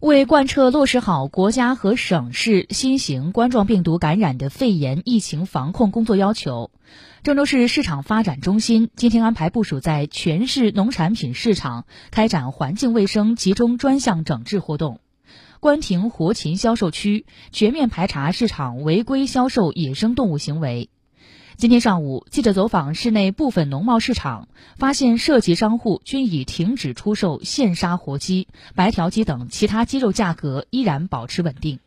为贯彻落实好国家和省市新型冠状病毒感染的肺炎疫情防控工作要求，郑州市市场发展中心今天安排部署在全市农产品市场开展环境卫生集中专项整治活动，关停活禽销售区，全面排查市场违规销售野生动物行为。今天上午，记者走访市内部分农贸市场，发现涉及商户均已停止出售现杀活鸡、白条鸡等其他鸡肉，价格依然保持稳定。